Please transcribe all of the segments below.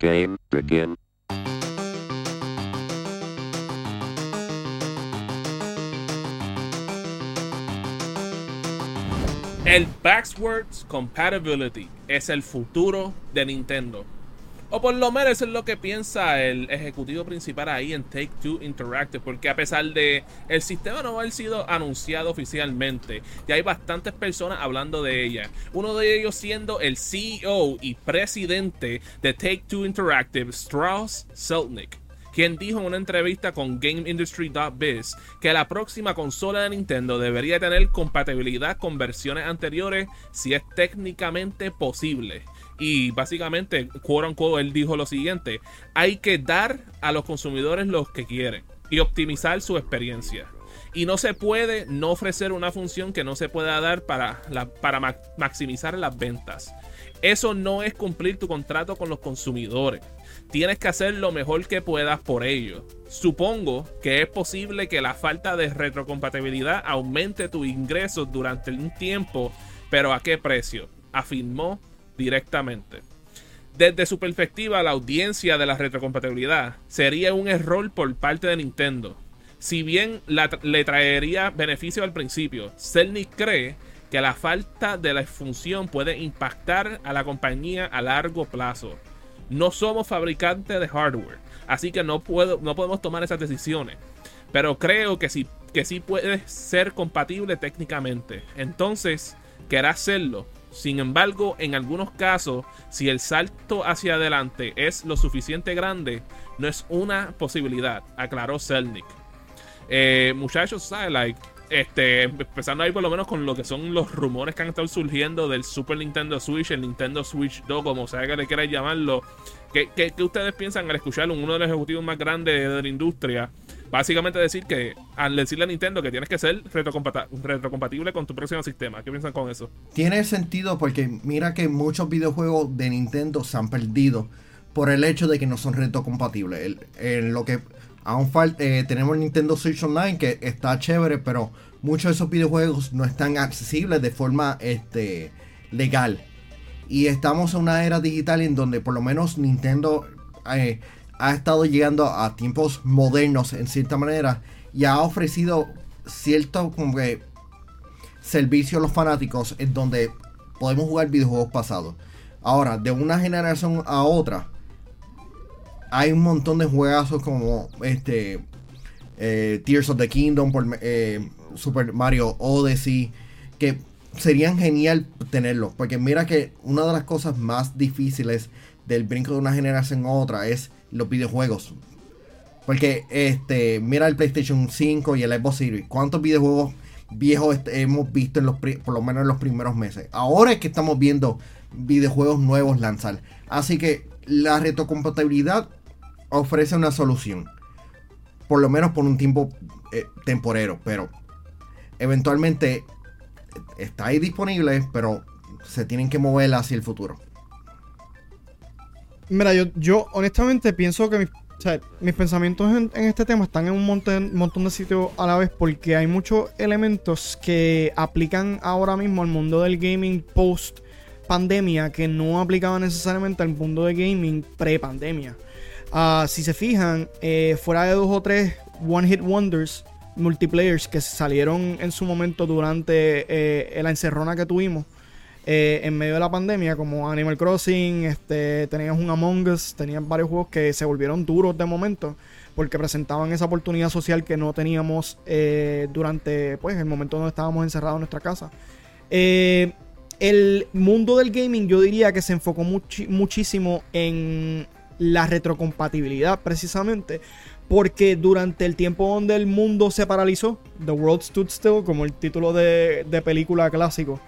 Game begin. El Backwards Compatibility es el futuro de Nintendo. O por lo menos eso es lo que piensa el ejecutivo principal ahí en Take Two Interactive. Porque a pesar de el sistema no haber sido anunciado oficialmente, ya hay bastantes personas hablando de ella. Uno de ellos siendo el CEO y presidente de Take Two Interactive, Strauss Seltnick quien dijo en una entrevista con GameIndustry.biz que la próxima consola de Nintendo debería tener compatibilidad con versiones anteriores si es técnicamente posible. Y básicamente, quote él dijo lo siguiente: hay que dar a los consumidores lo que quieren y optimizar su experiencia. Y no se puede no ofrecer una función que no se pueda dar para, para maximizar las ventas. Eso no es cumplir tu contrato con los consumidores tienes que hacer lo mejor que puedas por ello. Supongo que es posible que la falta de retrocompatibilidad aumente tus ingresos durante un tiempo, pero ¿a qué precio? Afirmó directamente. Desde su perspectiva, la audiencia de la retrocompatibilidad sería un error por parte de Nintendo. Si bien le traería beneficio al principio, Cerny cree que la falta de la función puede impactar a la compañía a largo plazo. No somos fabricantes de hardware, así que no, puedo, no podemos tomar esas decisiones. Pero creo que sí, que puede ser compatible técnicamente. Entonces, querrá hacerlo. Sin embargo, en algunos casos, si el salto hacia adelante es lo suficiente grande, no es una posibilidad, aclaró Selnick. Eh, muchachos, ¿sabes? Like, este, empezando ahí por lo menos con lo que son los rumores que han estado surgiendo del Super Nintendo Switch, el Nintendo Switch 2, como sea que le quieran llamarlo. ¿Qué, qué, ustedes piensan al escuchar uno de los ejecutivos más grandes de la industria? Básicamente decir que al decirle a Nintendo que tienes que ser retrocompatible con tu próximo sistema. ¿Qué piensan con eso? Tiene sentido porque mira que muchos videojuegos de Nintendo se han perdido por el hecho de que no son retrocompatibles. En lo que Aún falta, eh, tenemos Nintendo Switch Online que está chévere, pero muchos de esos videojuegos no están accesibles de forma este, legal. Y estamos en una era digital en donde por lo menos Nintendo eh, ha estado llegando a tiempos modernos en cierta manera y ha ofrecido cierto como servicio a los fanáticos en donde podemos jugar videojuegos pasados. Ahora, de una generación a otra, hay un montón de juegazos como este eh, Tears of the Kingdom, eh, Super Mario Odyssey, que serían genial tenerlos. Porque mira que una de las cosas más difíciles del brinco de una generación a otra es los videojuegos. Porque este, mira el PlayStation 5 y el Xbox Series. ¿Cuántos videojuegos viejos hemos visto en los por lo menos en los primeros meses? Ahora es que estamos viendo videojuegos nuevos lanzar. Así que la retrocompatibilidad ofrece una solución. Por lo menos por un tiempo eh, temporero. Pero eventualmente está ahí disponible. Pero se tienen que mover hacia el futuro. Mira, yo, yo honestamente pienso que mis, pensamientos en, este tema están en un montón, montón de sitios a la vez porque hay muchos elementos que aplican ahora mismo al mundo del gaming post pandemia que no aplicaban necesariamente al mundo de gaming pre pandemia. Ah, si se fijan, eh, fuera de dos o tres One Hit Wonders multiplayers que salieron en su momento durante eh, la encerrona que tuvimos eh, en medio de la pandemia, como Animal Crossing, este, tenías un Among Us, tenías varios juegos que se volvieron duros de momento porque presentaban esa oportunidad social que no teníamos durante pues, el momento donde estábamos encerrados en nuestra casa. el mundo del gaming yo diría que se enfocó muchísimo en la retrocompatibilidad precisamente. Porque durante el tiempo donde el mundo se paralizó, The World Stood Still, como el título de, película clásico,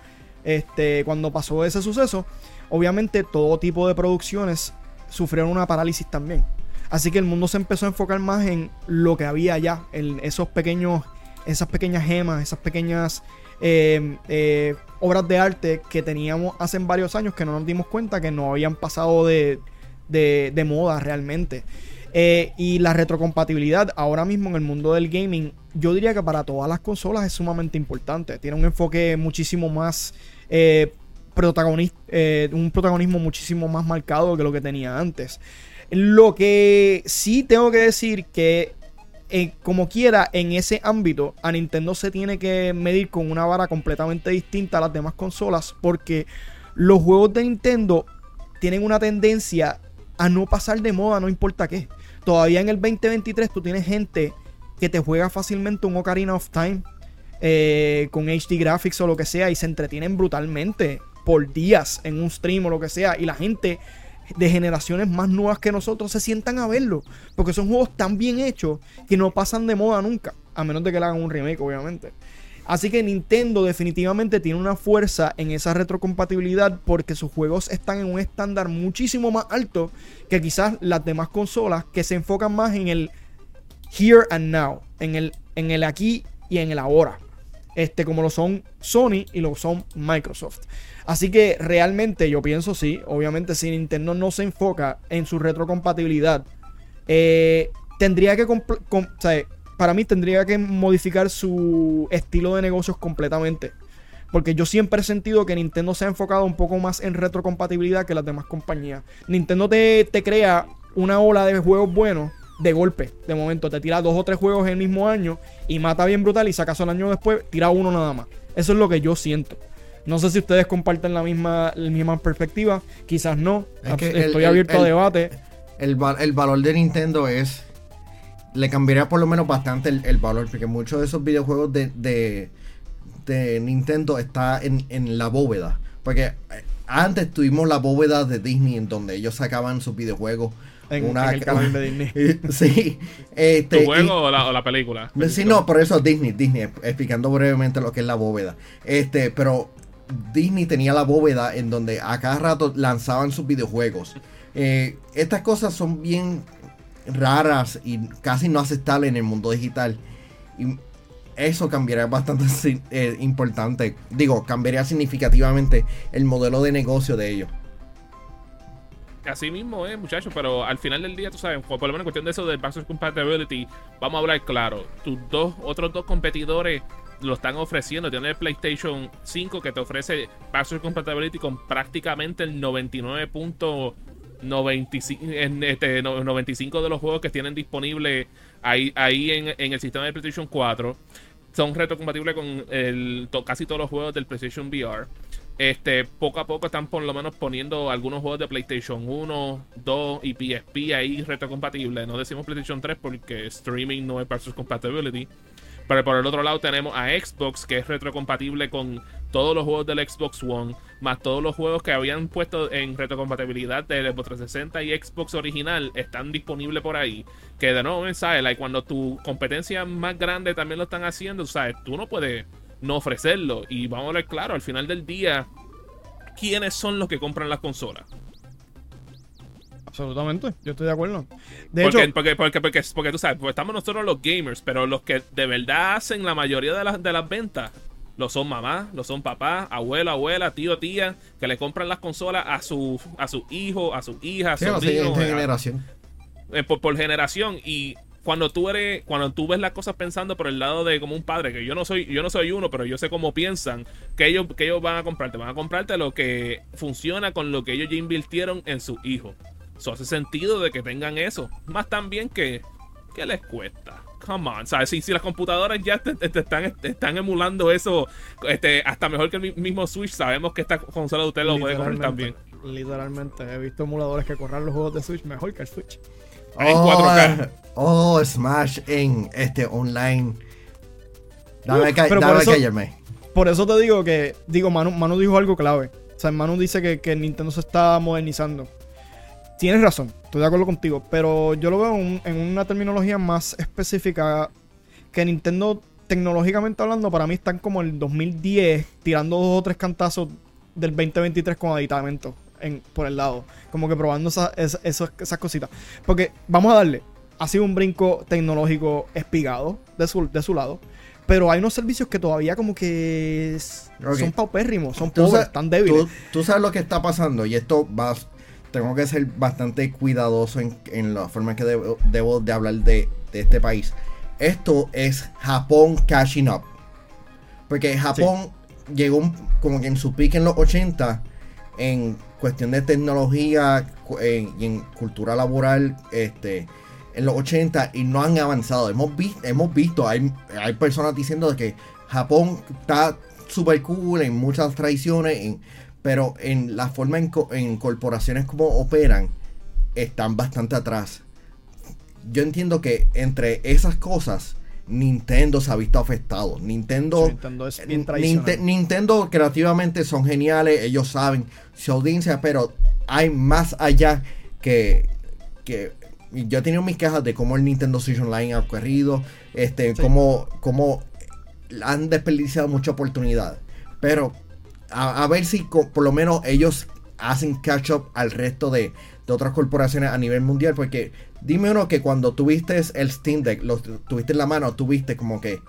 este, cuando pasó ese suceso, obviamente todo tipo de producciones sufrieron una parálisis también. Así que el mundo se empezó a enfocar más en lo que había allá, en esos pequeños, esas pequeñas gemas, esas pequeñas eh, eh, obras de arte que teníamos hace varios años que no nos dimos cuenta que no habían pasado de, de, moda realmente. Eh, y la retrocompatibilidad ahora mismo en el mundo del gaming, yo diría que para todas las consolas es sumamente importante. Tiene un enfoque muchísimo más, eh, protagonista, eh, un protagonismo muchísimo más marcado que lo que tenía antes. Lo que sí tengo que decir que eh, como quiera, en ese ámbito, a Nintendo se tiene que medir con una vara completamente distinta a las demás consolas, porque los juegos de Nintendo tienen una tendencia a no pasar de moda, no importa qué. Todavía en el 2023 tú tienes gente que te juega fácilmente un Ocarina of Time eh, con HD graphics o lo que sea y se entretienen brutalmente por días en un stream o lo que sea y la gente de generaciones más nuevas que nosotros se sientan a verlo. Porque son juegos tan bien hechos que no pasan de moda nunca. A menos de que le hagan un remake, obviamente. Así que Nintendo definitivamente tiene una fuerza en esa retrocompatibilidad porque sus juegos están en un estándar muchísimo más alto que quizás las demás consolas que se enfocan más en el here and now, en el, en el aquí y en el ahora. Este, como lo son Sony y lo son Microsoft. Así que realmente yo pienso sí, obviamente si Nintendo no se enfoca en su retrocompatibilidad, eh, tendría que, para mí tendría que modificar su estilo de negocios completamente. Porque yo siempre he sentido que Nintendo se ha enfocado un poco más en retrocompatibilidad que las demás compañías. Nintendo te, te crea una ola de juegos buenos de golpe. De momento te tira dos o tres juegos en el mismo año y mata bien brutal y sacas el año después, tira uno nada más. Eso es lo que yo siento. No sé si ustedes comparten la misma, la misma perspectiva. Quizás no. Estoy abierto a debate. El, valor de Nintendo es. Le cambiaría por lo menos bastante el, valor. Porque muchos de esos videojuegos de, de, Nintendo está en, en, la bóveda. Porque eh, antes tuvimos la bóveda de Disney en donde ellos sacaban sus videojuegos. En, una, el canal de Disney. sí. Este, ¿Tu juego o, la, película? Sí, no, por eso Disney, Disney, explicando brevemente lo que es la bóveda. Este, pero Disney tenía la bóveda en donde a cada rato lanzaban sus videojuegos. Eh, estas cosas son bien raras y casi no aceptables en el mundo digital. Y eso cambiaría bastante eh, importante. Digo, cambiaría significativamente el modelo de negocio de ellos. Así mismo es, muchachos, pero al final del día, tú sabes, por lo menos en cuestión de eso del Backwards Compatibility, vamos a hablar claro. Tus dos, otros dos competidores lo están ofreciendo. Tiene el PlayStation 5 que te ofrece Backwards Compatibility con prácticamente el 99.95 este, 95 de los juegos que tienen disponible ahí, ahí en, en, el sistema de PlayStation 4. Son retrocompatibles con el, casi todos los juegos del PlayStation VR. Este, poco a poco están por lo menos poniendo algunos juegos de PlayStation 1, 2 y PSP ahí retrocompatibles. No decimos PlayStation 3 porque streaming no es Backwards Compatibility. Pero por el otro lado tenemos a Xbox, que es retrocompatible con todos los juegos del Xbox One, más todos los juegos que habían puesto en retrocompatibilidad de Xbox 360 y Xbox original están disponibles por ahí. Que de nuevo, ¿sabes? Like, cuando tu competencia más grande también lo están haciendo, ¿sabes? Tú no puedes no ofrecerlo. Y vamos a ver claro, al final del día, ¿quiénes son los que compran las consolas? Absolutamente, yo estoy de acuerdo. De porque, hecho, porque, porque, porque, tú sabes, pues estamos nosotros los gamers, pero los que de verdad hacen la mayoría de las, de las ventas, lo son mamá, lo son papá, abuelo, abuela, tío, tía, que le compran las consolas a su, a su hijo, a su hija, a su generación. Eh, por, por generación. Y cuando tú eres, cuando tú ves las cosas pensando por el lado de como un padre, que yo no soy, yo no soy uno, pero yo sé cómo piensan, que ellos, que ellos van a comprarte, van a comprarte lo que funciona con lo que ellos ya invirtieron en su hijo. Eso hace sentido de que tengan eso. Más también que, que les cuesta. Come on, ¿sabes? Si, si las computadoras ya te, están, están emulando eso este, hasta mejor que el mismo Switch, sabemos que esta consola de usted lo puede correr también. Literalmente, he visto emuladores que corran los juegos de Switch mejor que el Switch. Oh, en 4K. Oh, Smash en este online. Dame, callarme. Por eso te digo que, digo, Manu, Manu dijo algo clave. O sea, Manu dice que, que Nintendo se está modernizando. Tienes razón, estoy de acuerdo contigo, pero yo lo veo en, una terminología más específica que Nintendo, tecnológicamente hablando, para mí están como el 2010, tirando dos o tres cantazos del 2023 con aditamento en, por el lado, como que probando esas cositas. Porque vamos a darle, ha sido un brinco tecnológico espigado de su, de su lado. Pero hay unos servicios que todavía como que son paupérrimos, son pobres, están débiles. Tú, tú, sabes lo que está pasando y esto va, tengo que ser bastante cuidadoso en, la forma en que debo, de hablar de, este país. Esto es Japón catching up. Porque Japón llegó como que en su pique en los 80 en cuestión de tecnología en- y en cultura laboral este en los 80 y no han avanzado. Hemos, vi- hemos visto, hay, hay personas diciendo de que Japón está super cool en muchas tradiciones, en- pero en la forma en, co- en corporaciones como operan, están bastante atrás. Yo entiendo que entre esas cosas, Nintendo se ha visto afectado. Nintendo, Nintendo es bien Ninte-. Nintendo creativamente son geniales, ellos saben su audiencia, pero hay más allá que, que yo he tenido mis quejas de cómo el Nintendo Switch Online ha corrido, este, Sí. cómo, cómo han desperdiciado mucha oportunidad. Pero a, ver si por lo menos ellos hacen catch up al resto de, de otras corporaciones a nivel mundial. Porque dime uno que cuando tuviste el Steam Deck, lo tuviste en la mano, tuviste como que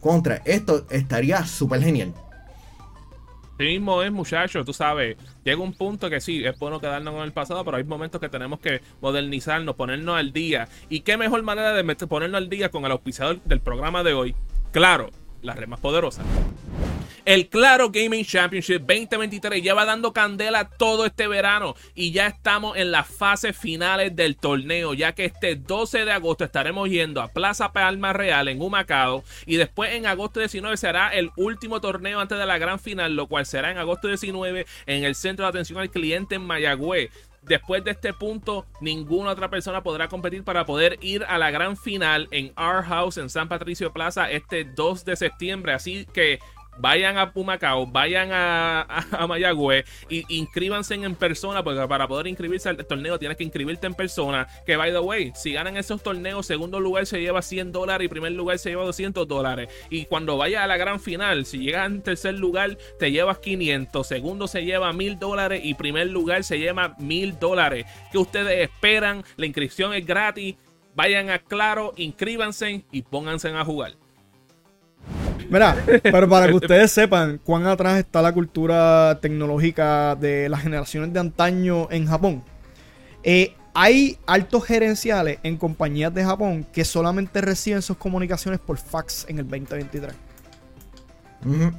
contra, esto estaría súper genial. Sí mismo es, muchachos, tú sabes, llega un punto que sí, es bueno quedarnos con el pasado, pero hay momentos que tenemos que modernizarnos, ponernos al día. ¿Y qué mejor manera de ponernos al día con el auspiciador del programa de hoy? Claro, la red más poderosa. El Claro Gaming Championship 2023 lleva dando candela todo este verano y ya estamos en las fases finales del torneo, ya que este 12 de agosto estaremos yendo a Plaza Palma Real en Humacao y después en agosto 19 será el último torneo antes de la gran final, lo cual será en agosto 19 en el Centro de Atención al Cliente en Mayagüez. Después de este punto, ninguna otra persona podrá competir para poder ir a la gran final en Our House en San Patricio Plaza este 2 de septiembre. Así que vayan a Pumacao, vayan a, a, a Mayagüez y inscríbanse en persona, porque para poder inscribirse al torneo tienes que inscribirte en persona. Que by the way, si ganan esos torneos, segundo lugar se lleva 100 dólares y primer lugar se lleva 200 dólares. Y cuando vayas a la gran final, si llegas en tercer lugar, te llevas 500, segundo se lleva 1000 dólares y primer lugar se lleva 1000 dólares. Que ustedes esperan? La inscripción es gratis. Vayan a Claro, inscríbanse y pónganse a jugar. Mira, pero para que ustedes sepan cuán atrás está la cultura tecnológica de las generaciones de antaño en Japón. eh, hay altos gerenciales en compañías de Japón que solamente reciben sus comunicaciones por fax en el 2023. Ujú.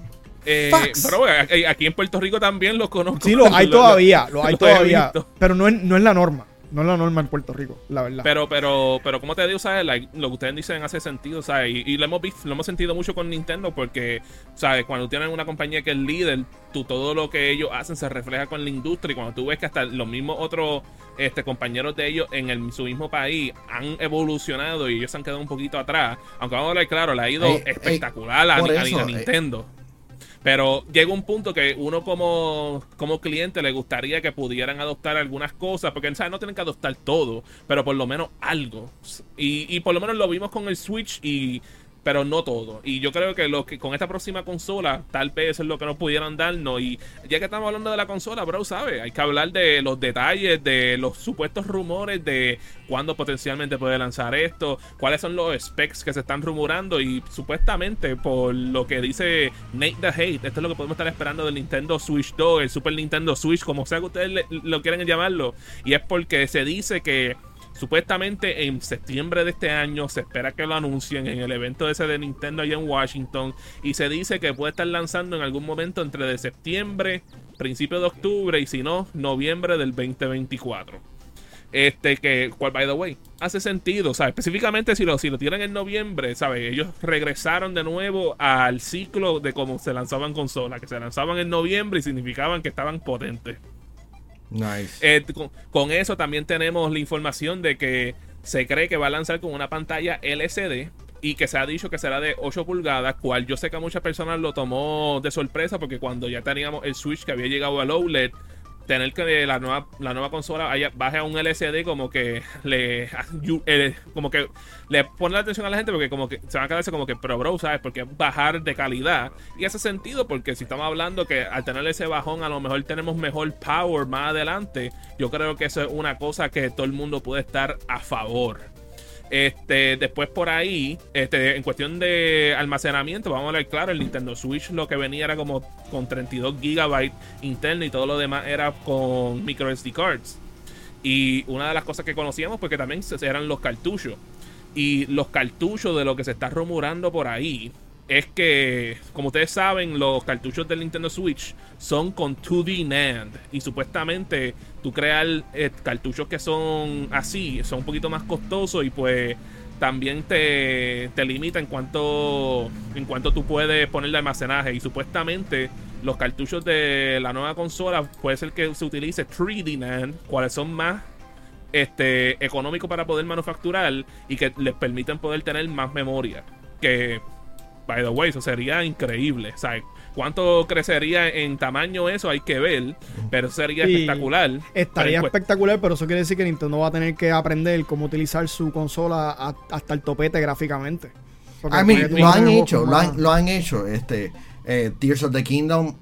Eh, Fax. pero bueno, aquí- en Puerto Rico también los conozco. Sí, lo hay todavía, lo hay todavía. Pero no es, no es la norma. No es la norma en Puerto Rico, la verdad. Pero, pero, pero, como te digo, ¿sabes? Like, lo que ustedes dicen hace sentido, ¿sabes? Y, y lo hemos visto, lo hemos sentido mucho con Nintendo porque, ¿sabes? Cuando tienen una compañía que es líder, tú, todo lo que ellos hacen se refleja con la industria. Y cuando tú ves que hasta los mismos otros este, compañeros de ellos en el, su mismo país han evolucionado y ellos se han quedado un poquito atrás. Aunque vamos a hablar claro, le ha ido Ey, ey, espectacular a, por a- a eso, eh. Nintendo. Pero llega un punto que uno como, como cliente le gustaría que pudieran adoptar algunas cosas, porque ¿sabes? no tienen que adoptar todo, pero por lo menos algo. Y, y por lo menos lo vimos con el Switch, y pero no todo. Y yo creo que lo que con esta próxima consola, tal vez es lo que nos pudieran darnos. Y ya que estamos hablando de la consola, bro, ¿sabes? Hay que hablar de los detalles, de los supuestos rumores de cuándo potencialmente puede lanzar esto, cuáles son los specs que se están rumorando. Y supuestamente, por lo que dice Nate the Hate, esto es lo que podemos estar esperando del Nintendo Switch 2, el Super Nintendo Switch, como sea que ustedes lo quieren llamarlo. Y es porque se dice que Supuestamente en septiembre de este año se espera que lo anuncien en el evento ese de Nintendo allá en Washington y se dice que puede estar lanzando en algún momento entre de septiembre, principio de octubre y si no, noviembre del 2024. Este que, cual by the way, hace sentido, ¿sabes? Específicamente si lo, si lo en noviembre, ¿sabes? Ellos regresaron de nuevo al ciclo de cómo se lanzaban consolas, que se lanzaban en noviembre y significaban que estaban potentes. Nice. Eh, con, eso también tenemos la información de que se cree que va a lanzar con una pantalla LCD y que se ha dicho que será de 8 pulgadas, cual yo sé que a muchas personas lo tomó de sorpresa porque cuando ya teníamos el Switch que había llegado al OLED, tener que la nueva, la nueva consola baje a un LCD como que le eh, como que le pone la atención a la gente porque como que se van a quedarse como que pero bro, ¿sabes? Porque bajar de calidad. Y hace sentido porque si estamos hablando que al tener ese bajón a lo mejor tenemos mejor power más adelante, yo creo que eso es una cosa que todo el mundo puede estar a favor. Este, después por ahí, este, en cuestión de almacenamiento, vamos a ver claro, el Nintendo Switch lo que venía era como con 32 GB interno y todo lo demás era con micro SD cards. Y una de las cosas que conocíamos, porque también eran los cartuchos. Y los cartuchos de lo que se está rumorando por ahí, es que, como ustedes saben, los cartuchos del Nintendo Switch son con 2D NAND. Y supuestamente tú crear eh, cartuchos que son así, son un poquito más costosos y pues también te, te limita en cuanto, en cuanto tú puedes ponerle almacenaje. Y supuestamente los cartuchos de la nueva consola puede ser que se utilice 3D NAND, cuales son más este, económicos para poder manufacturar y que les permiten poder tener más memoria. Que by the way, eso sería increíble. O sea, cuánto crecería en tamaño eso hay que ver, pero sería espectacular. Estaría espectacular, pero eso quiere decir que Nintendo va a tener que aprender cómo utilizar su consola hasta el topete gráficamente. I mean, lo han hecho, lo han, lo han, hecho. Este, eh, Tears of the Kingdom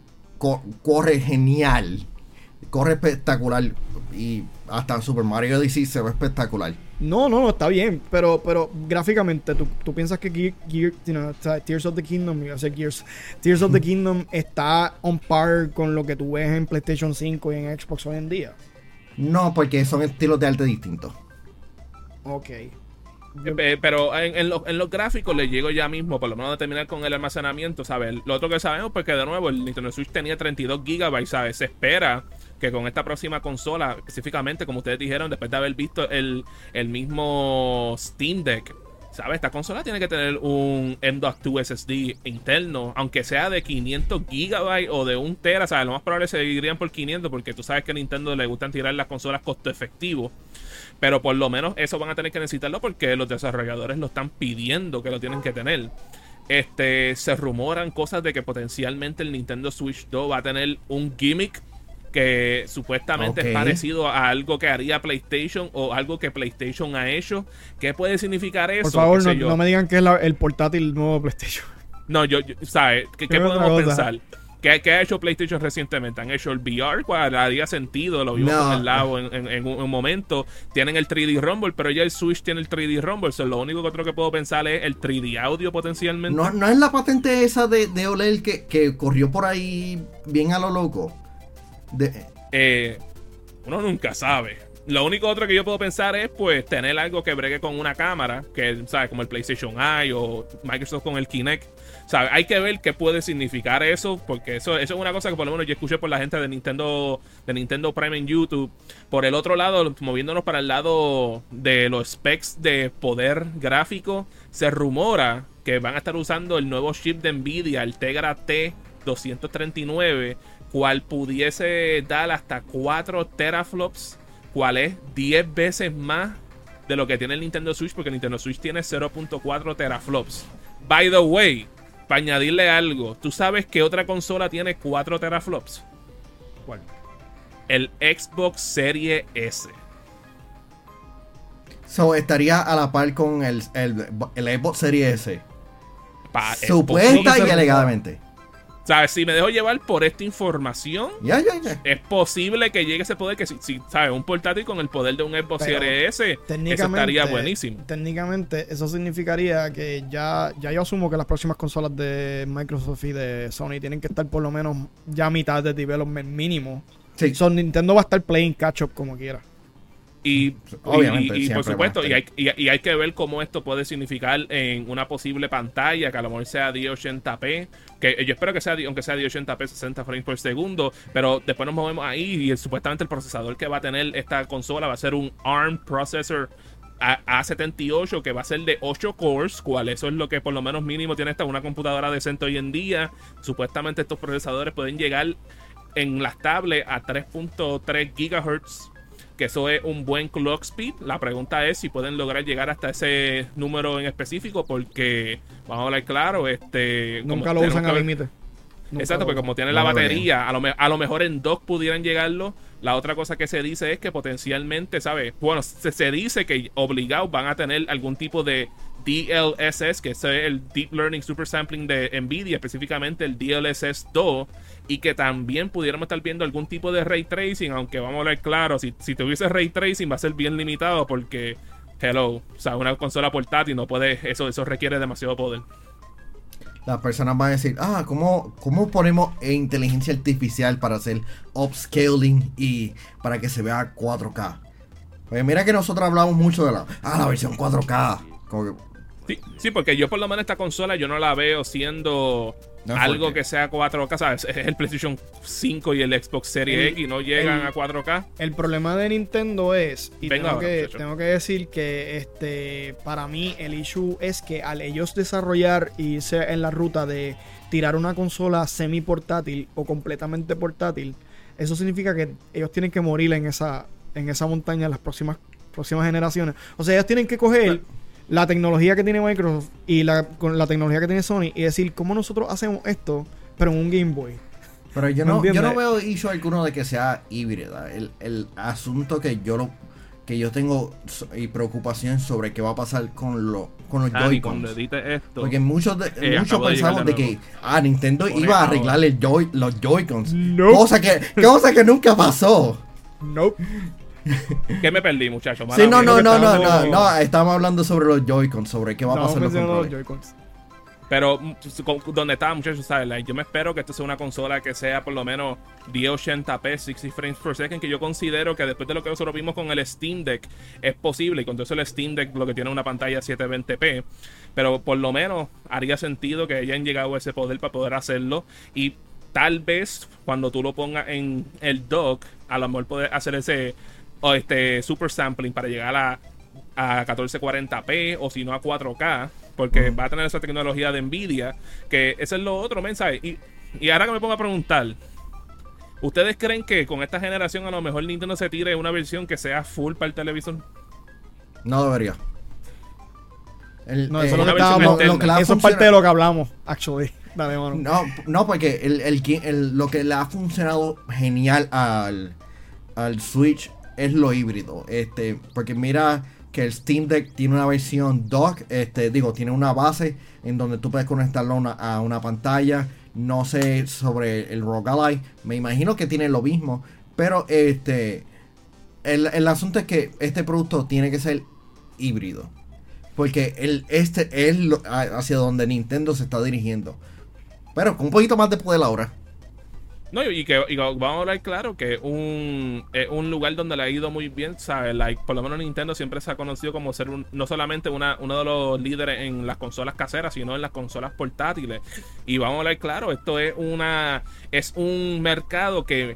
corre genial, corre espectacular y hasta Super Mario Odyssey se ve espectacular. No, no, no, está bien, pero, pero gráficamente, ¿tú, tú piensas que Gear, Tears of the Kingdom, Gears, Tears of the Kingdom está on par con lo que tú ves en PlayStation 5 y en Xbox hoy en día? No, porque son estilos de arte distintos. Ok. Eh, pero en, los gráficos le llego ya mismo, por lo menos a terminar con el almacenamiento, ¿sabes? Lo otro que sabemos, porque de nuevo el Nintendo Switch tenía 32 GB, ¿sabes? Se espera que con esta próxima consola, específicamente, como ustedes dijeron, después de haber visto el, mismo Steam Deck, ¿sabes? Esta consola tiene que tener un M.2 SSD interno, aunque sea de 500 GB o de un Tera, ¿sabes? Lo más probable se seguirían por 500 porque tú sabes que a Nintendo le gustan tirar las consolas costo efectivo. Pero por lo menos eso van a tener que necesitarlo porque los desarrolladores lo están pidiendo que lo tienen que tener. Este, se rumoran cosas de que potencialmente el Nintendo Switch 2 va a tener un gimmick que supuestamente es parecido a algo que haría PlayStation o algo que PlayStation ha hecho. ¿Qué puede significar eso? Por favor, no, me digan que es el portátil nuevo PlayStation. No, yo, ¿sabes? ¿Qué, podemos pensar? ¿Qué, ha hecho PlayStation recientemente? Han hecho el VR, cual haría sentido, lo vimos en el lado en, un, momento. Tienen el 3D Rumble, pero ya el Switch tiene el 3D Rumble. lo único que otro que puedo pensar es el 3D audio potencialmente. No, no es la patente esa de, de OLED que, que corrió por ahí bien a lo loco. Eh, uno nunca sabe. Lo único otro que yo puedo pensar es pues tener algo que bregue con una cámara, que sabes, como el PlayStation Eye o Microsoft con el Kinect. ¿Sabes? Hay que ver qué puede significar eso, porque eso, eso es una cosa que por lo menos yo escuché por la gente de Nintendo, de Nintendo Prime en YouTube. Por el otro lado, moviéndonos para el lado de los specs de poder gráfico, se rumora que van a estar usando el nuevo chip de Nvidia, el Tegra T239 cual pudiese dar hasta 4 teraflops, cual es 10 veces más de lo que tiene el Nintendo Switch, porque el Nintendo Switch tiene 0.4 teraflops. By the way, para añadirle algo, ¿tú sabes que otra consola tiene 4 teraflops? ¿Cuál? El Xbox Series S. So, estaría a la par con el, Xbox Series S. Supuesta y alegadamente. ¿Sabes? Si me dejo llevar por esta información, es posible que llegue ese poder que, si, ¿sabes? Un portátil con el poder de un Xbox Series S, eso estaría buenísimo. Técnicamente, eso significaría que ya, ya yo asumo que las próximas consolas de Microsoft y de Sony tienen que estar por lo menos ya a mitad de development mínimo. Sí. Son Nintendo va a estar playing catch up como quiera. Y, Obviamente, y, por supuesto, y hay, y hay, que ver cómo esto puede significar en una posible pantalla que a lo mejor sea 1080p. Que yo espero que sea, aunque sea 1080p, 60 frames por segundo. Pero después nos movemos ahí y supuestamente el procesador que va a tener esta consola va a ser un ARM processor A78 que va a ser de 8 cores, cual eso es lo que por lo menos mínimo tiene esta una computadora decente hoy en día. Supuestamente estos procesadores pueden llegar en las tablets a 3.3 GHz que eso es un buen clock speed. La pregunta es si pueden lograr llegar hasta ese número en específico, porque vamos a hablar claro, este nunca lo usan al límite. Exacto, porque como tiene la batería, a lo, a lo, mejor en dos pudieran llegarlo. La otra cosa que se dice es que potencialmente, ¿sabes? Bueno, se, se dice que obligados van a tener algún tipo de DLSS, que es el Deep Learning Super Sampling de Nvidia, específicamente el DLSS 2, y que también pudiéramos estar viendo algún tipo de ray tracing, aunque vamos a hablar claro, si, si tuviese ray tracing va a ser bien limitado porque, hello, o sea, una consola portátil no puede, eso, eso requiere demasiado poder. Las personas van a decir, ah, ¿cómo, cómo ponemos inteligencia artificial para hacer upscaling y para que se vea 4K? Pues mira que nosotros hablamos mucho de la, ah, la versión 4K. Como que, Sí, sí, porque yo por lo menos esta consola yo no la veo siendo No algo que sea 4K, ¿sabes? Es el PlayStation 5 y el Xbox Series El- X no llegan el- a 4K. El problema de Nintendo es, y Venga tengo, ahora, que, tengo que decir que este para mí el issue es que al ellos desarrollar y irse en la ruta de tirar una consola semi portátil o completamente portátil, eso significa que ellos tienen que morir en esa, en esa montaña en las próximas, próximas generaciones. O sea, ellos tienen que coger la tecnología que tiene Microsoft y la, con la tecnología que tiene Sony y decir cómo nosotros hacemos esto, pero en un Game Boy. Pero yo ¿Me no, yo no veo issue alguno de que sea híbrida. El, el asunto que yo lo que yo tengo y preocupación sobre qué va a pasar con, lo, con los cuando Joy-Cons. Porque muchos, de, Eh, muchos pensamos de de que ah, Nintendo Pone iba a arreglar el Joy, los Joy-Cons. No. Cosa que, cosa que nunca pasó. Nope. ¿Qué me perdí, muchachos? Sí, no, no, no, no, no, no, estamos hablando sobre los Joy-Cons, sobre qué va a pasar los mencionando los. Joy-Cons. Pero mm, con- donde está, muchachos, ¿sabes? Like, yo me espero que esto sea una consola que sea por lo menos 1080p, 60 frames per second, que yo considero que después de lo que nosotros vimos con el Steam Deck es posible. Y con todo eso el Steam Deck lo que tiene una pantalla 720p. Pero por lo menos haría sentido que hayan llegado a ese poder para poder hacerlo. Y tal vez cuando tú lo pongas en el dock, a lo mejor poder hacer ese o este super sampling para llegar a, a 1440p o si no a 4K, porque va a tener esa tecnología de Nvidia, que eso es lo otro, mensaje. Y, y ahora que me pongo a preguntar, ¿ustedes creen que con esta generación a lo mejor Nintendo se tire una versión que sea full para el televisor? No debería. El- No, eh, eso, estábamos- ha eso es parte de lo que hablamos, actually. Dale, mano. No, no, porque el, el, que- el- lo que le ha funcionado genial al, al Switch es lo híbrido. Este, porque mira que el Steam Deck tiene una versión dock, este, digo, tiene una base en donde tú puedes conectarlo a una, pantalla. No sé sobre el ROG Ally, me imagino que tiene lo mismo, pero este, el, el asunto es que este producto tiene que ser híbrido. Porque el, este es hacia donde Nintendo se está dirigiendo. Pero con un poquito más de poder ahora. No, y que vamos a hablar claro que un, es un lugar donde le ha ido muy bien, ¿sabes? Like, por lo menos Nintendo siempre se ha conocido como ser un- no solamente una, uno de los líderes en las consolas caseras, sino en las consolas portátiles. Y vamos a hablar claro, esto es una es un mercado que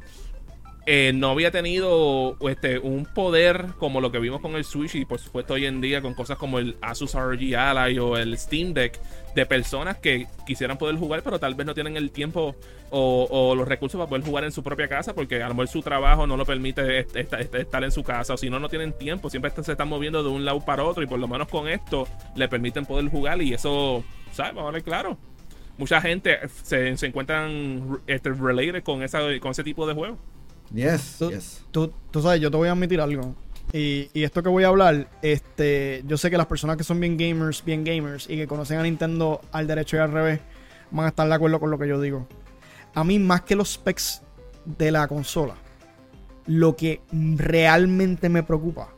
eh, no había tenido este, un poder como lo que vimos con el Switch y por supuesto hoy en día con cosas como el Asus ROG Ally o el Steam Deck de personas que quisieran poder jugar pero tal vez no tienen el tiempo o, los recursos para poder jugar en su propia casa porque a lo mejor su trabajo no lo permite est- est- est- estar en su casa o si no no tienen tiempo. Siempre se están moviendo de un lado para otro y por lo menos con esto le permiten poder jugar y eso ¿sabes? vamos a ver claro. Mucha gente se, se encuentran este, related con, esa, con ese tipo de juegos Yes, Tú, yes. tú, tú sabes, yo te voy a admitir algo. Y, y esto que voy a hablar, este, yo sé que las personas que son bien gamers, bien gamers y que conocen a Nintendo al derecho y al revés, van a estar de acuerdo con lo que yo digo. A mí, más que los specs de la consola, lo que realmente me preocupa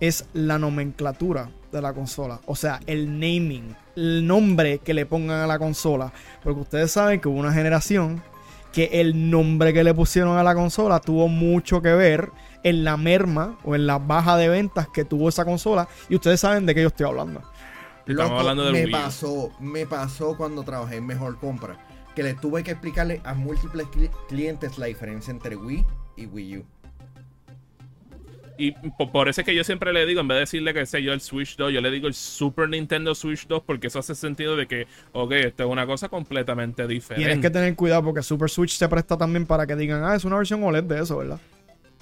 es la nomenclatura de la consola. O sea, el naming, el nombre que le pongan a la consola. Porque ustedes saben que hubo una generación que el nombre que le pusieron a la consola tuvo mucho que ver en la merma o en la baja de ventas que tuvo esa consola. Y ustedes saben de qué yo estoy hablando. Estamos Loco, hablando del me Wii pasó, me pasó cuando trabajé en Mejor Compra. Que le tuve que explicarle a múltiples cli- clientes la diferencia entre Wii y Wii U. Y po- por eso es que yo siempre le digo, en vez de decirle que sé yo el Switch 2, yo le digo el Super Nintendo Switch 2 porque eso hace sentido de que, ok, esto es una cosa completamente diferente. Tienes que tener cuidado porque Super Switch se presta también para que digan, ah, es una versión OLED de eso, ¿verdad?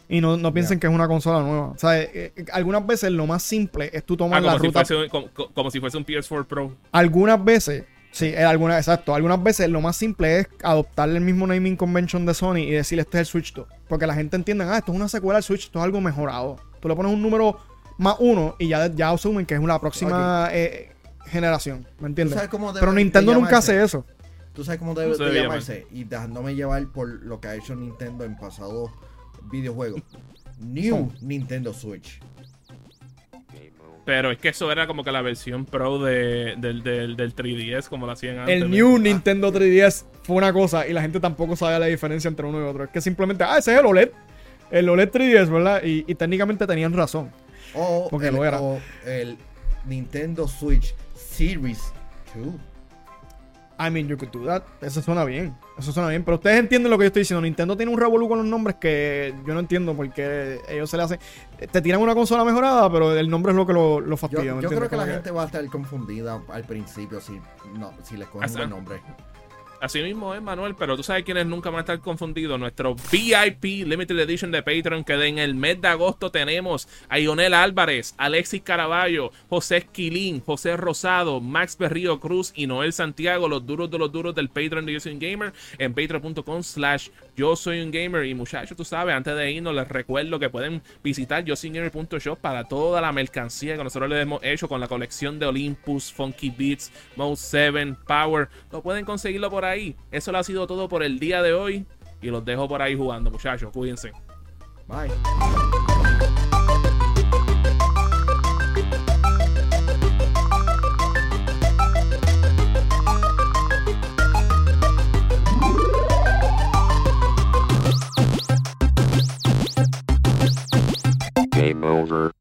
Y no, no piensen que es una consola nueva. O sea, eh, eh, algunas veces lo más simple es tú Ah, tomar la como, si ruta. fuese, un- como, como si fuese un PS4 Pro. Algunas veces, sí, eh, algunas, exacto. Algunas veces lo más simple es adoptar el mismo naming convention de Sony y decir este es el Switch 2. Porque la gente entiende, ah, esto es una secuela del Switch, esto es algo mejorado. Tú le pones un número más uno y ya, ya asumen que es una próxima eh, generación. ¿Me ¿Tú entiendes? Pero Nintendo nunca hace eso. Tú sabes cómo debe se de debe llamarse. Y dejándome llevar por lo que ha hecho Nintendo en pasados videojuegos. New ¿Cómo? Nintendo Switch. Pero es que eso era como que la versión Pro de, del, del, del 3DS, como lo hacían antes. El ¿me New? Nintendo 3DS fue una cosa y la gente tampoco sabe la diferencia entre uno y otro. Es que simplemente, ah, ese es el OLED. El OLED 3DS, ¿verdad? Y, y técnicamente tenían razón. O, Porque el, lo era. o el Nintendo Switch Series 2. I mean, you could do that. Eso suena bien. Eso suena bien. Pero ustedes entienden lo que yo estoy diciendo. Nintendo tiene un revolú con los nombres que yo no entiendo porque ellos se le hacen. Te tiran una consola mejorada, pero el nombre es lo que lo, lo fastidia. Yo, ¿me yo creo que la gente va a estar confundida al principio si, no, si les cogen un buen nombre. Así mismo es, Manuel, pero tú sabes quiénes nunca van a estar confundidos. Nuestro VIP Limited Edition de Patreon, que en el mes de agosto tenemos a Ionel Álvarez, Alexis Caraballo, José Esquilín, José Rosado, Max Berrío Cruz y Noel Santiago, los duros de los duros del Patreon de un Gamer, en patreon.com slash Yo Soy un Gamer. Y muchachos, tú sabes, antes de irnos les recuerdo que pueden visitar yo soy un gamer.shop para toda la mercancía que nosotros les hemos hecho con la colección de Olympus, Funky Beats, Mode 7, Power. Lo pueden conseguirlo por ahí. Eso lo ha sido todo por el día de hoy. Y los dejo por ahí jugando, muchachos. Cuídense. Bye. Game over.